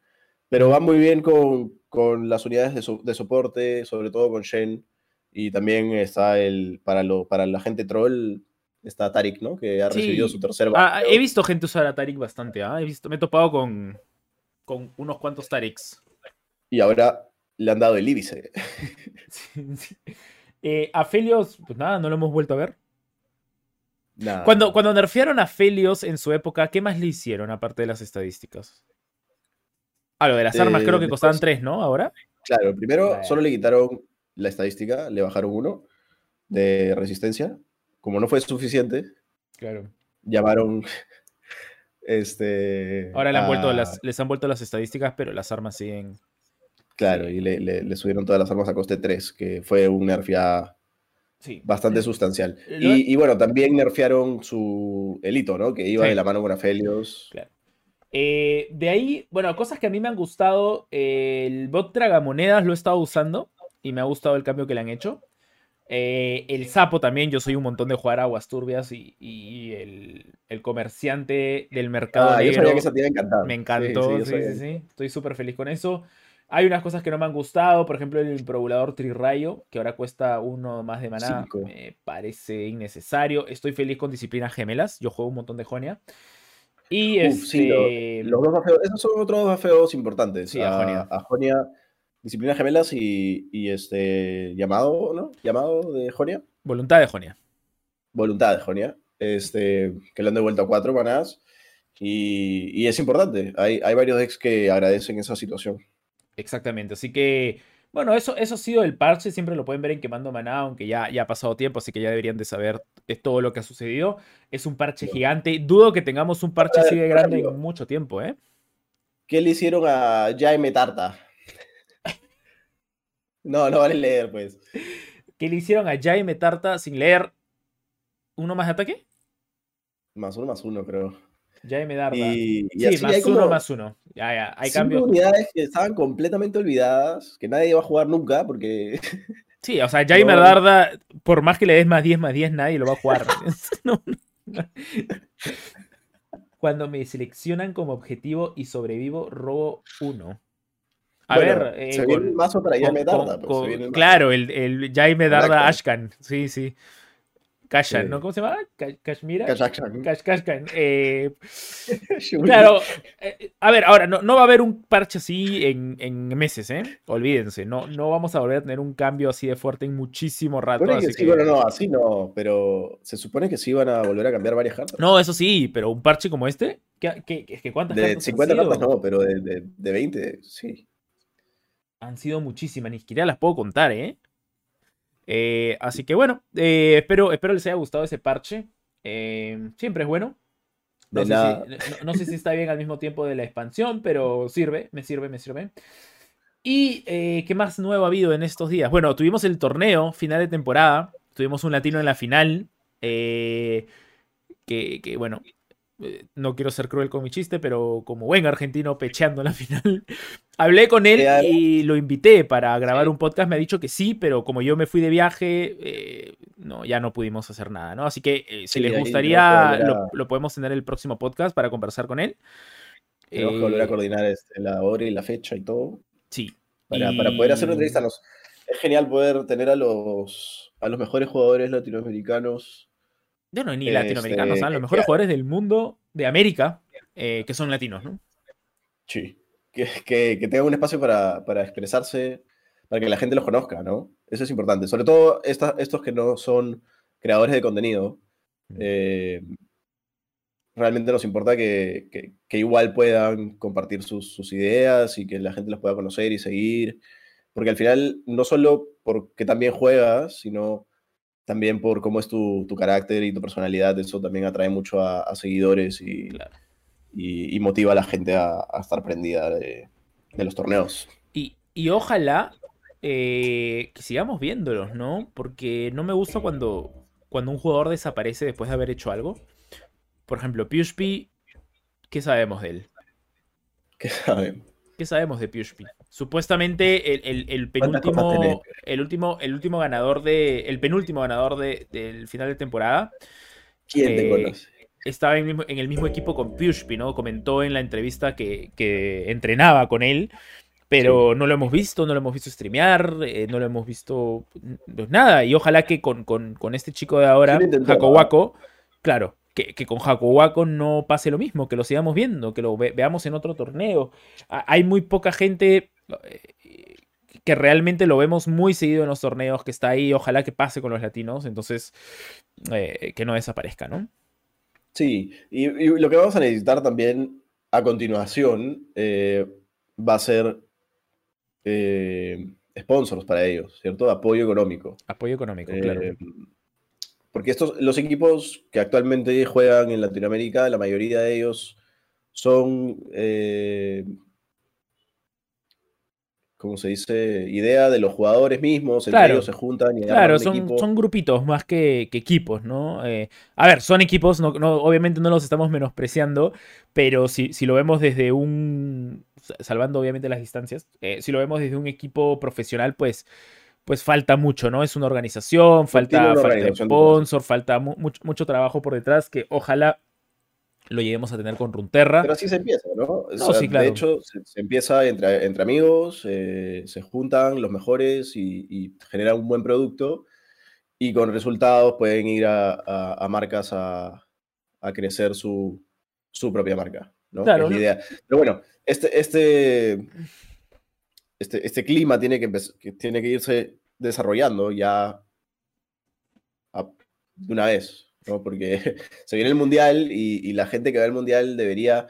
Speaker 2: Pero va muy bien con, con las unidades de, so- de soporte, sobre todo con Shen. Y también está el, para, lo, para la gente troll, está Tarik, ¿no? Que ha
Speaker 1: Sí.
Speaker 2: recibido su tercer
Speaker 1: Ah, he visto gente usar a Tarik bastante, ¿ah? He visto, me he topado con, con unos cuantos Tariks.
Speaker 2: Y ahora le han dado el Ibice.
Speaker 1: Sí, sí. Eh, a Felios, pues nada, no lo hemos vuelto a ver.
Speaker 2: Nada.
Speaker 1: Cuando, cuando nerfearon a Felios en su época, ¿qué más le hicieron aparte de las estadísticas? Ah, lo de las armas
Speaker 2: Eh,
Speaker 1: creo que
Speaker 2: después-
Speaker 1: costaban 3, ¿no? Ahora.
Speaker 2: Claro, primero solo le quitaron la estadística, le bajaron uno de resistencia. Como no fue suficiente,
Speaker 1: Claro.
Speaker 2: llamaron este.
Speaker 1: Ahora le han vuelto las, les han vuelto las estadísticas, pero las armas siguen.
Speaker 2: Claro, y le, le- le subieron todas las armas a coste 3, que fue un nerf ya
Speaker 1: Sí.
Speaker 2: bastante sustancial.
Speaker 1: Lo-
Speaker 2: Y, y bueno, también nerfearon su el hito, ¿no? Que iba
Speaker 1: Sí.
Speaker 2: de la mano con Aphelios.
Speaker 1: Claro. Eh, de ahí, bueno, cosas que a mí me han gustado. eh, el bot tragamonedas lo he estado usando y me ha gustado el cambio que le han hecho. Eh, el sapo también, yo soy un montón de jugar aguas turbias y, y el, el comerciante del mercado
Speaker 2: Ah, yo
Speaker 1: negro
Speaker 2: sabía que esa te iba a encantar.
Speaker 1: me
Speaker 2: Sí,
Speaker 1: encantó.
Speaker 2: yo
Speaker 1: Sí,
Speaker 2: sabía.
Speaker 1: sí, sí. Estoy súper feliz con eso. Hay unas cosas que no me han gustado, por ejemplo, el improbulador Trirrayo, que ahora cuesta uno más de maná,
Speaker 2: Cinco.
Speaker 1: me parece innecesario. Estoy feliz con disciplinas gemelas, yo juego un montón de Jonia. Y
Speaker 2: Uf, sí, lo-
Speaker 1: este,
Speaker 2: Los dos bafeos, esos son otros dos bafeos importantes.
Speaker 1: Sí, a Jonia.
Speaker 2: A Jonia, Disciplina Gemelas y, y este llamado, ¿no? Llamado de Jonia.
Speaker 1: voluntad de Jonia.
Speaker 2: Voluntad de Jonia. Este, que le han devuelto a cuatro manadas. Y, y es importante. Hay, hay varios decks que agradecen esa situación.
Speaker 1: Exactamente. Así que, bueno, eso, eso ha sido el parche. Siempre lo pueden ver en Quemando Maná, aunque ya, ya ha pasado tiempo, así que ya deberían de saber todo lo que ha sucedido. Es un parche gigante. Dudo que tengamos un parche así de grande en mucho tiempo, ¿eh?
Speaker 2: ¿Qué le hicieron a Jaime Tarta? No, no vale leer, pues.
Speaker 1: ¿Qué le hicieron a Jaime Tarta sin leer uno más de ataque?
Speaker 2: Más uno, más uno, creo.
Speaker 1: Jaime.
Speaker 2: Y, y
Speaker 1: sí, más uno, más uno. Ya, ya. Hay cambios.
Speaker 2: unidades que estaban completamente olvidadas, que nadie iba a jugar nunca, porque
Speaker 1: Sí, o sea, Jaime
Speaker 2: No.
Speaker 1: Darda, por más que le des más 10 más 10, nadie lo va a jugar. No, no. Cuando me seleccionan como objetivo y sobrevivo, robo uno. A
Speaker 2: Bueno,
Speaker 1: ver, eh,
Speaker 2: se
Speaker 1: con-
Speaker 2: viene el mazo para
Speaker 1: con-
Speaker 2: Jaime
Speaker 1: con-
Speaker 2: Tarta. pues,
Speaker 1: con-
Speaker 2: se viene el
Speaker 1: claro, el, el Jaime
Speaker 2: Con
Speaker 1: Darda
Speaker 2: Ashkan.
Speaker 1: Sí, sí. Kashan,
Speaker 2: Sí.
Speaker 1: ¿no? ¿Cómo se llama? Ka- Kashmira.
Speaker 2: Kazakhstan.
Speaker 1: Kash- Kashkan. Eh. Claro, eh, a ver, ahora, no, no va a haber un parche así en, en meses, ¿eh? Olvídense, no, no vamos a volver a tener un cambio así de fuerte en muchísimo rato.
Speaker 2: Supone que
Speaker 1: así
Speaker 2: sí,
Speaker 1: que-
Speaker 2: bueno, no, así no, pero se supone que sí iban a volver a cambiar varias cartas.
Speaker 1: No, eso sí, pero un parche como este, ¿qué, qué- que ¿cuántas
Speaker 2: de
Speaker 1: cartas han
Speaker 2: 50
Speaker 1: sido?
Speaker 2: cartas no, pero de, de, de 20, sí.
Speaker 1: Han sido muchísimas, ni siquiera las puedo contar, ¿eh? Eh, así que bueno, eh, espero, espero les haya gustado ese parche. Eh, siempre es bueno. No sé, si, no- no sé si está bien al mismo tiempo de la expansión, pero sirve, me sirve, me sirve. ¿Y qué más nuevo ha habido en estos días? Bueno, tuvimos el torneo, final de temporada. Tuvimos un latino en la final. que, que, bueno, no quiero ser cruel con mi chiste, pero como buen argentino pecheando en la final, hablé con él y lo invité para grabar un podcast. Me ha dicho que sí, pero como yo me fui de viaje, eh, no, ya no pudimos hacer nada, ¿no? Así que eh, si
Speaker 2: Sí,
Speaker 1: les gustaría,
Speaker 2: que
Speaker 1: lo,
Speaker 2: a-
Speaker 1: lo podemos tener el próximo podcast para conversar con él.
Speaker 2: Tenemos que
Speaker 1: Eh,
Speaker 2: volver a coordinar este, la hora y la fecha y todo.
Speaker 1: Sí.
Speaker 2: Para,
Speaker 1: Y-
Speaker 2: para poder hacer una entrevista. Nos- es genial poder tener a los, a los mejores jugadores latinoamericanos.
Speaker 1: Bueno, ni
Speaker 2: Este,
Speaker 1: latinoamericanos, ¿ah? los
Speaker 2: que-
Speaker 1: mejores jugadores del mundo, de América, eh, que son latinos, ¿no?
Speaker 2: Sí. que, que, tengan un espacio para, para, expresarse, para que la gente los conozca, ¿no? Eso es importante. Sobre todo estos que no son creadores de contenido. Mm. Eh, realmente nos importa que, que, igual puedan compartir sus, sus, ideas y que la gente los pueda conocer y seguir. Porque al final, no solo porque también juegas, sino también por cómo es tu, tu carácter y tu personalidad, eso también atrae mucho a, seguidores y, y, motiva a la gente a, estar prendida de, de, los torneos.
Speaker 1: Y, y ojalá eh, que sigamos viéndolos, ¿no? Porque no me gusta cuando, cuando un jugador desaparece después de haber hecho algo. Por ejemplo, Pushpi, ¿qué sabemos de él?
Speaker 2: ¿Qué sabemos?
Speaker 1: ¿Qué sabemos de Pushpi? Supuestamente el, penúltimo, el último, el último ganador de, el penúltimo ganador del final de temporada.
Speaker 2: ¿Quién te eh, conoce?
Speaker 1: Estaba en, el mismo equipo con Pushpi, ¿no? Comentó en la entrevista que, entrenaba con él, pero no lo hemos visto, no lo hemos visto streamear, eh, no lo hemos visto pues nada. Y ojalá que con, este chico de ahora, Jaco claro, que, con Jaco no pase lo mismo, que lo sigamos viendo, que lo veamos en otro torneo. hay muy poca gente eh, que realmente lo vemos muy seguido en los torneos, que está ahí, ojalá que pase con los latinos, entonces eh, que no desaparezca, ¿no?
Speaker 2: Sí, y, lo que vamos a necesitar también a continuación eh, va a ser sponsors para ellos, ¿cierto? Apoyo económico.
Speaker 1: Apoyo económico, claro.
Speaker 2: Porque estos, los equipos que actualmente juegan en Latinoamérica, la mayoría de ellos son como se dice, idea de los jugadores mismos, entre ellos se juntan y
Speaker 1: Claro, son, son grupitos más que, equipos, ¿no? Eh, a ver, son equipos, no, obviamente no los estamos menospreciando, pero si, si, lo vemos desde un. salvando obviamente las distancias, eh, si lo vemos desde un equipo profesional, pues. Pues falta mucho, ¿no? Es una organización, falta, falta sponsor, falta mucho trabajo por detrás que ojalá lo lleguemos a tener con Runterra.
Speaker 2: Pero así se empieza, ¿no? De hecho, se, empieza entre, entre amigos, eh, se juntan los mejores y, generan un buen producto y con resultados pueden ir a, marcas a, crecer su, propia marca, ¿no? Claro, es la idea. Pero bueno, este, este, este, este clima tiene que, que, tiene que irse desarrollando ya de una vez, porque se viene el Mundial y, la gente que va al Mundial debería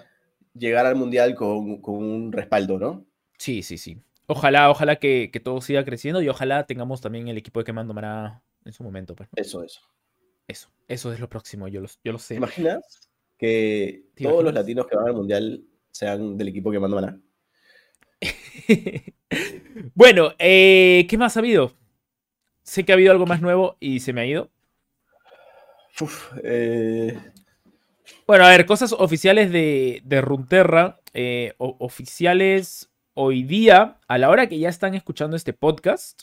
Speaker 2: llegar al Mundial con, un respaldo, ¿no?
Speaker 1: Sí, sí, sí. Ojalá, ojalá que, todo siga creciendo y ojalá tengamos también el equipo de Quemando Maná en su momento. Pues,
Speaker 2: Eso, eso.
Speaker 1: Eso, eso es lo próximo, yo lo, yo lo sé.
Speaker 2: ¿Te imaginas que todos los latinos que van al Mundial sean del equipo Quemando Maná?
Speaker 1: bueno, eh, ¿qué más ha habido? Sé que ha habido algo más nuevo y se me ha ido.
Speaker 2: Eh,
Speaker 1: bueno, a ver, cosas oficiales de, de Runterra. Eh, oficiales hoy día, a la hora que ya están escuchando este podcast,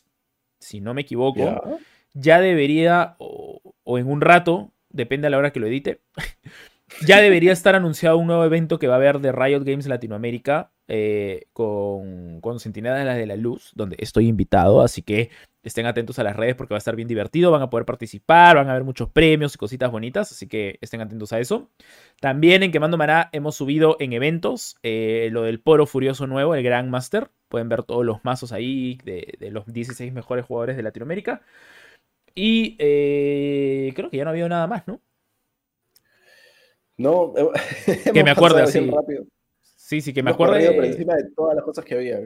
Speaker 1: si no me equivoco, ya debería, o, o, en un rato, depende a la hora que lo edite, ya debería estar anunciado un nuevo evento que va a haber de Riot Games Latinoamérica eh, con, con Centinelas de la Luz, donde estoy invitado, así que estén atentos a las redes porque va a estar bien divertido, van a poder participar, van a haber muchos premios y cositas bonitas, así que estén atentos a eso. También en Quemando Maná hemos subido en eventos eh, lo del Poro Furioso nuevo, el Grandmaster, pueden ver todos los mazos ahí de, los 16 mejores jugadores de Latinoamérica. Y eh, creo que ya no ha habido nada más, ¿no?
Speaker 2: No,
Speaker 1: que me acuerde así. Sí, sí, que me acuerdo.
Speaker 2: por encima de todas las cosas que había.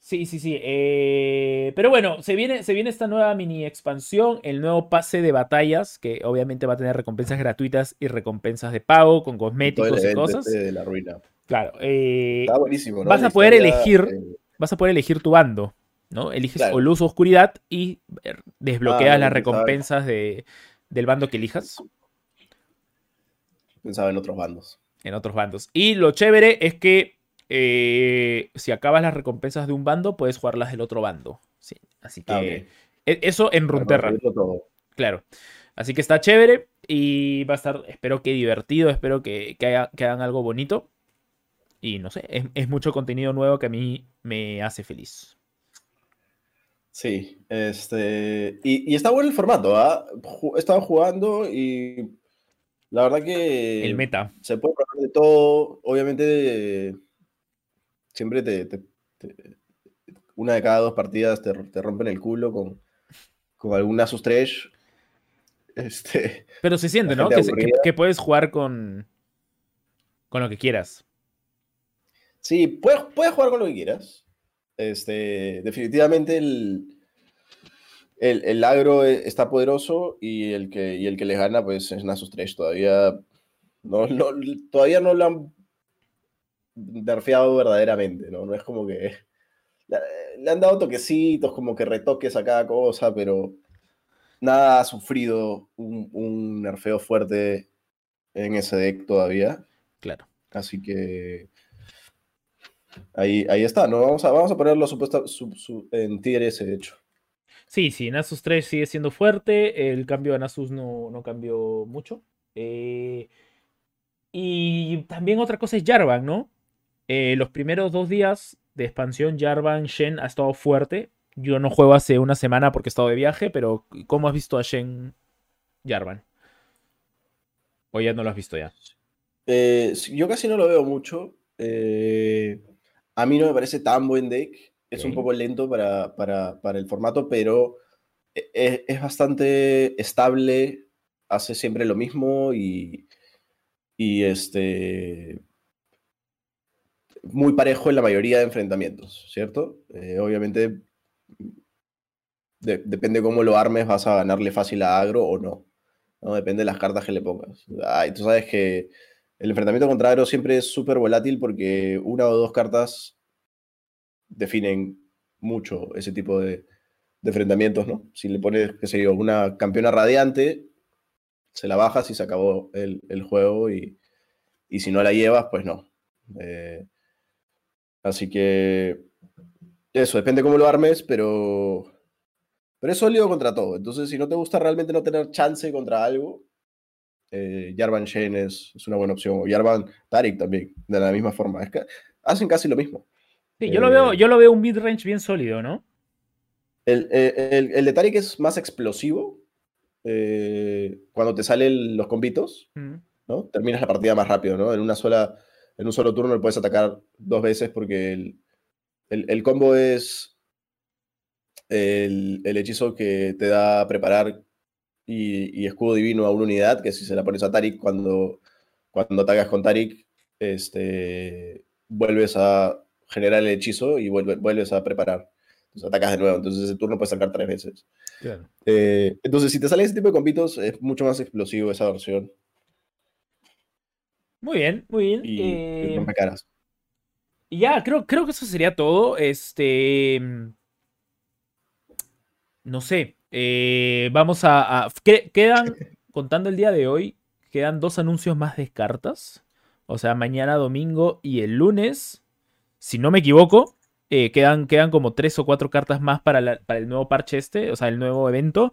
Speaker 1: Sí, sí, sí. Eh, pero bueno, se viene, se viene esta nueva mini expansión, el nuevo pase de batallas, que obviamente va a tener recompensas gratuitas y recompensas de pago con cosméticos y cosas.
Speaker 2: Este de la ruina.
Speaker 1: Claro. Eh,
Speaker 2: Está buenísimo, ¿no?
Speaker 1: Vas a poder elegir, eh, vas a poder elegir tu bando, ¿no? Eliges o luz o oscuridad y desbloqueas ah, las recompensas de, del bando que elijas.
Speaker 2: Pensaba en otros bandos
Speaker 1: en otros bandos. Y lo chévere es que eh, si acabas las recompensas de un bando, puedes jugarlas del otro bando. Sí, así que ah, e, eso en Runterra. Claro. Así que está chévere y va a estar, espero que divertido, espero que, hagan algo bonito. Y no sé, es, mucho contenido nuevo que a mí me hace feliz.
Speaker 2: Sí, este. Y, está bueno el formato, ¿ah? Estado jugando y la verdad que.
Speaker 1: El meta.
Speaker 2: Se puede hablar de todo. Obviamente, siempre te, te- te- una de cada dos partidas te, te rompen el culo con, con algún Asus Trash. Este,
Speaker 1: Pero se siente, ¿no? que puedes jugar con, con lo que quieras.
Speaker 2: sí, puedes, puedes jugar con lo que quieras. Este, definitivamente el, el, el agro e- está poderoso y el que, y el que les gana pues es Nasus Trash. Todavía no, no- todavía no lo han nerfeado verdaderamente, ¿no? No es como que... Le, han dado toquecitos, como que retoques a cada cosa, pero nada ha sufrido un, un nerfeo fuerte en ese deck todavía.
Speaker 1: Claro.
Speaker 2: Así que ahí, ahí está, ¿no? Vamos a, vamos a ponerlo supuesta, su- su- en tier ese, de hecho.
Speaker 1: Sí, sí, Nasus 3 sigue siendo fuerte. El cambio a Nasus no, no cambió mucho. Eh, y también otra cosa es Jarvan, ¿no? Eh, los primeros dos días de expansión, Jarvan, Shen ha estado fuerte. Yo no juego hace una semana porque he estado de viaje, pero ¿cómo has visto a Shen Jarvan? ¿O ya no lo has visto ya?
Speaker 2: Eh, yo casi no lo veo mucho. a mí no me parece tan buen deck. Es un poco lento para, para- para el formato, pero e- es, es bastante estable. Hace siempre lo mismo y, y este muy parejo en la mayoría de enfrentamientos, ¿cierto? Eh, obviamente de- depende cómo lo armes, vas a ganarle fácil a agro o no. ¿no? Depende de las cartas que le pongas. Ah, y tú sabes que el enfrentamiento contra agro siempre es súper volátil porque una o dos cartas definen mucho ese tipo de, enfrentamientos, ¿no? Si le pones, qué sé yo, una campeona radiante, se la bajas y se acabó el, juego y, y si no la llevas, pues no. Eh, así que eso, depende cómo lo armes, pero, pero es sólido contra todo. Entonces, si no te gusta realmente no tener chance contra algo, eh, Jarvan Shen es, es una buena opción. O Jarvan Tarik también, de la misma forma. Es que hacen casi lo mismo.
Speaker 1: Sí, yo lo veo,
Speaker 2: Eh,
Speaker 1: yo lo veo un mid-range bien sólido, ¿no?
Speaker 2: El, el, el- el de Tarik es más explosivo. eh, cuando te salen los combitos,
Speaker 1: Mm.
Speaker 2: ¿no? Terminas la partida más rápido, ¿no? En una sola, en un solo turno le puedes atacar dos veces porque el, el- el combo es el, el hechizo que te da preparar y, y escudo divino a una unidad, que si se la pones a Tarik cuando, cuando atacas con Tarik, este, vuelves a generar el hechizo y vuelve- vuelves a preparar. Entonces atacas de nuevo, entonces ese turno puedes sacar tres veces.
Speaker 1: Claro.
Speaker 2: Eh, entonces, si te sale ese tipo de combitos, es mucho más explosivo esa versión
Speaker 1: Muy bien, muy bien.
Speaker 2: y, y
Speaker 1: Eh,
Speaker 2: rompe caras.
Speaker 1: Ya, creo, creo que eso sería todo. Este. No sé. eh, vamos a. a- que- quedan, contando el día de hoy, quedan dos anuncios más de cartas. O sea, mañana domingo y el lunes. Si no me equivoco. eh, quedan, quedan como tres o cuatro cartas más para, para el nuevo parche este. O sea, el nuevo evento.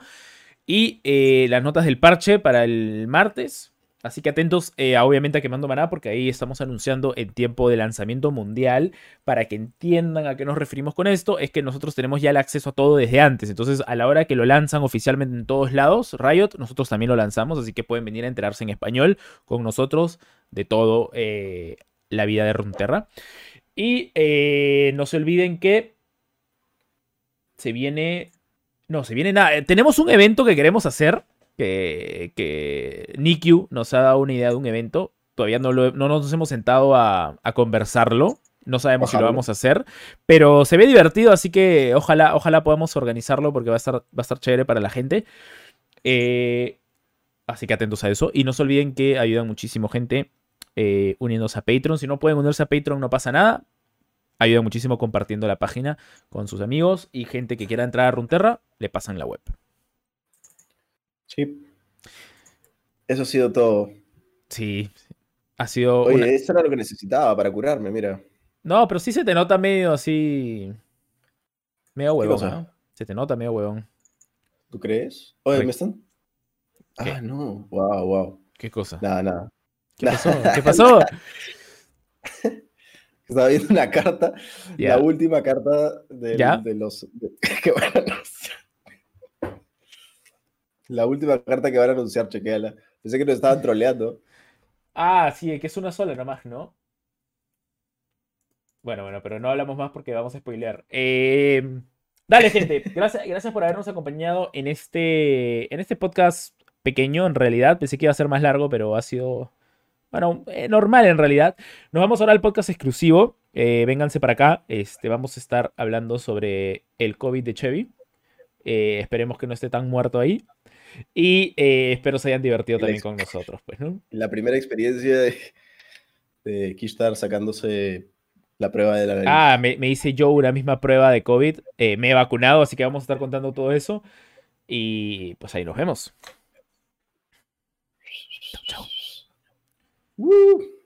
Speaker 1: Y eh, las notas del parche para el martes. Así que atentos, eh, obviamente, a Quemando Maná, porque ahí estamos anunciando en tiempo de lanzamiento mundial. Para que entiendan a qué nos referimos con esto, es que nosotros tenemos ya el acceso a todo desde antes. Entonces, a la hora que lo lanzan oficialmente en todos lados, Riot, nosotros también lo lanzamos. Así que pueden venir a enterarse en español con nosotros de todo la vida de Runterra. Y eh, no se olviden que se viene. No, se viene nada. Tenemos un evento que queremos hacer que, que Nikyu nos ha dado una idea de un evento. Todavía no, lo- no nos hemos sentado a, a conversarlo. No sabemos si lo vamos a hacer. Pero se ve divertido, así que ojalá, ojalá podamos organizarlo porque va a estar, va a estar chévere para la gente. Eh, así que atentos a eso. Y no se olviden que ayudan muchísimo gente eh, uniéndose a Patreon. Si no pueden unirse a Patreon, no pasa nada. Ayudan muchísimo compartiendo la página con sus amigos y gente que quiera entrar a Runterra, le pasan la web.
Speaker 2: Sí. Eso ha sido todo.
Speaker 1: Sí, ha sido
Speaker 2: Oye,
Speaker 1: una-
Speaker 2: eso era lo que necesitaba para curarme, mira.
Speaker 1: No, pero sí se te nota medio así. Medio
Speaker 2: ¿Qué
Speaker 1: huevón? ¿no? Se te nota medio huevón.
Speaker 2: ¿Tú crees? Oye, ¿me están?
Speaker 1: ¿Qué?
Speaker 2: Ah, no. Wow, wow.
Speaker 1: ¿Qué cosa?
Speaker 2: Nada, nada.
Speaker 1: ¿Qué pasó? ¿Qué pasó?
Speaker 2: Estaba viendo una carta, la última carta de los. de- que van a anunciar. La última carta que van a anunciar, chequéala. Pensé que nos estaban troleando.
Speaker 1: Ah, sí, que es una sola nomás, ¿no? Bueno, bueno, pero no hablamos más porque vamos a spoilear. Eh, dale, gente. Gracias, gracias por habernos acompañado en este, en este podcast pequeño, en realidad. Pensé que iba a ser más largo, pero ha sido, bueno, eh, normal en realidad. Nos vamos ahora al podcast exclusivo. Eh, vénganse para acá. Este, vamos a estar hablando sobre el COVID de Chevy. Eh, esperemos que no esté tan muerto ahí. Y espero se hayan divertido también con nosotros, pues, ¿no?
Speaker 2: La primera experiencia de, de Kishtar sacándose la prueba de la nariz.
Speaker 1: Ah, me, me hice yo una misma prueba de COVID. Eh, me he vacunado, así que vamos a estar contando todo eso. Y pues ahí nos vemos. Chau, chau.
Speaker 2: Woo.